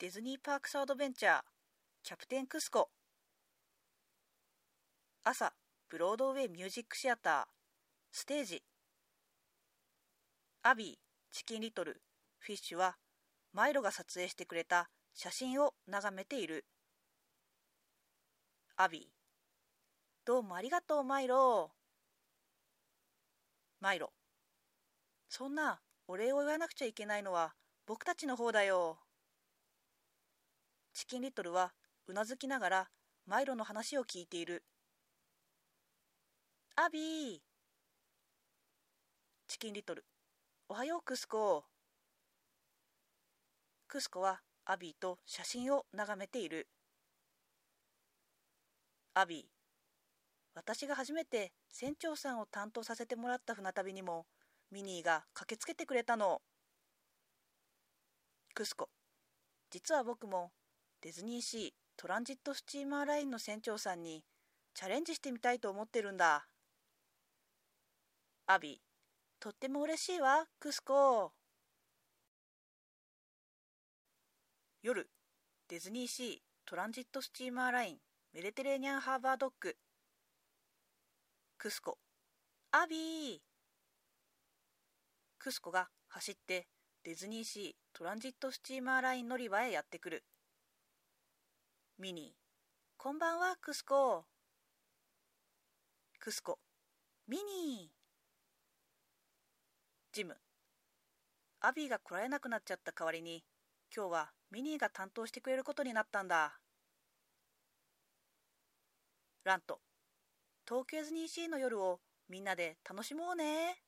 ディズニーパークスアドベンチャーキャプテンクスコ。朝ブロードウェイミュージックシアターステージ。アビーチキンリトルフィッシュはマイロが撮影してくれた写真を眺めている。アビーどうもありがとうマイロ。マイロそんなお礼を言わなくちゃいけないのは僕たちの方だよ。チキンリトルはうなずきながらマイロの話を聞いている。アビー。チキンリトル。おはようクスコクスコはアビーと写真を眺めている。アビー。私が初めて船長さんを担当させてもらった船旅にもミニーが駆けつけてくれたの。クスコ。実は僕もディズニーシートランジットスチーマーラインの船長さんにチャレンジしてみたいと思ってるんだ。アビとっても嬉しいわクスコ夜ディズニーシートランジットスチーマーラインメディテレーニャンハーバードッグ。クスコアビー。クスコが走ってディズニーシートランジットスチーマーライン乗り場へやってくる。ミニ。ーこんばんはクスコ。クスコ。ミニ。ージム。アビーが来られなくなっちゃった代わりに今日はミニーが担当してくれることになったんだ。ラント。東京ディズニーシーの夜をみんなで楽しもうね。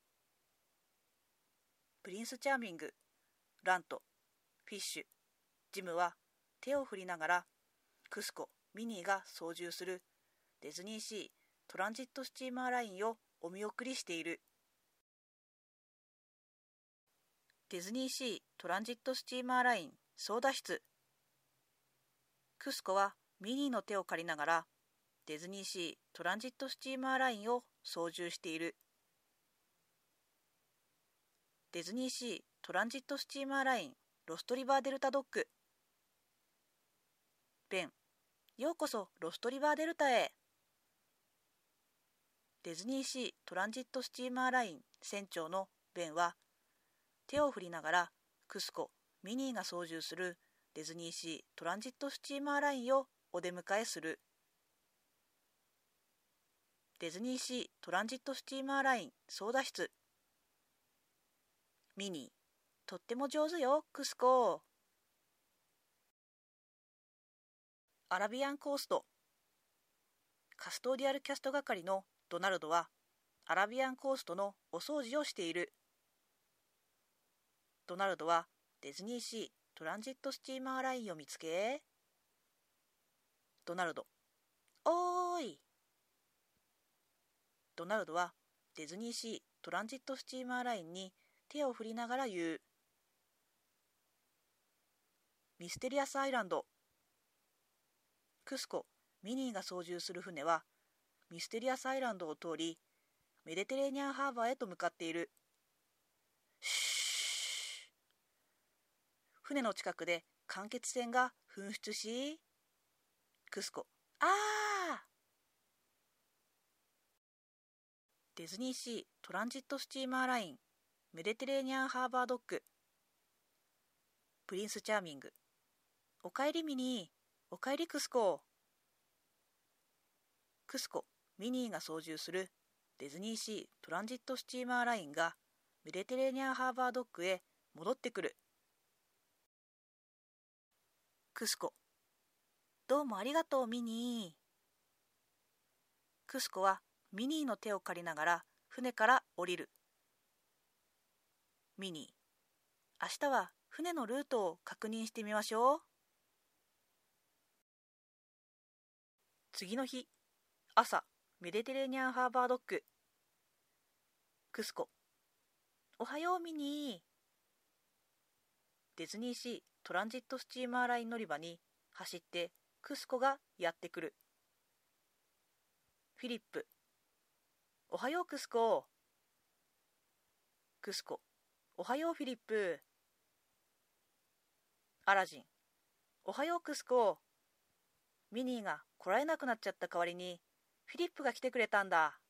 プリンスチャーミング。ラント。フィッシュ。ジムは手を振りながらクスコミニーが操縦するディズニーシートランジットスチーマーラインをお見送りしている。ディズニーシートランジットスチーマーライン操舵室。クスコはミニーの手を借りながらディズニーシートランジットスチーマーラインを操縦している。ディズニーシートランジットスチーマーラインロストリバーデルタドッグベンようこそロストリバーデルタへ。ディズニーシートランジットスチーマーライン船長のベンは手を振りながらクスコミニーが操縦するディズニーシートランジットスチーマーラインをお出迎えする。ディズニーシートランジットスチーマーライン操舵室。ミニーとっても上手よクスコ。アラビアンコースト。カストーディアルキャスト係のドナルドはアラビアンコーストのお掃除をしている。ドナルドはディズニーシートランジットスチーマーラインを見つけドナルドおーい。ドナルドはディズニーシートランジットスチーマーラインに手を振りながら言う。ミステリアスアイランドクスコミニーが操縦する船はミステリアスアイランドを通りメディテレーニアンハーバーへと向かっている。船の近くで間欠泉が噴出しクスコ。ああディズニーシートランジットスチーマーラインメディテレーニアンハーバードッグプリンスチャーミング。おかえりミニー。おかえりクスコクスコミニーが操縦するディズニーシートランジットスチーマーラインがメディテレーニアンハーバードッグへ戻ってくる。クスコどうもありがとうミニー。クスコはミニーの手を借りながら船から降りる。ミニー明日は船のルートを確認してみましょう。次の日。朝メディテレーニアンハーバードッグ。クスコ。おはようミニー。ディズニーシートランジットスチーマーライン乗り場に走ってクスコがやってくる。フィリップ。おはようクスコ。クスコ。おはようフィリップ。アラジン。おはようクスコ。ミニーが来られなくなっちゃった代わりにフィリップが来てくれたんだ。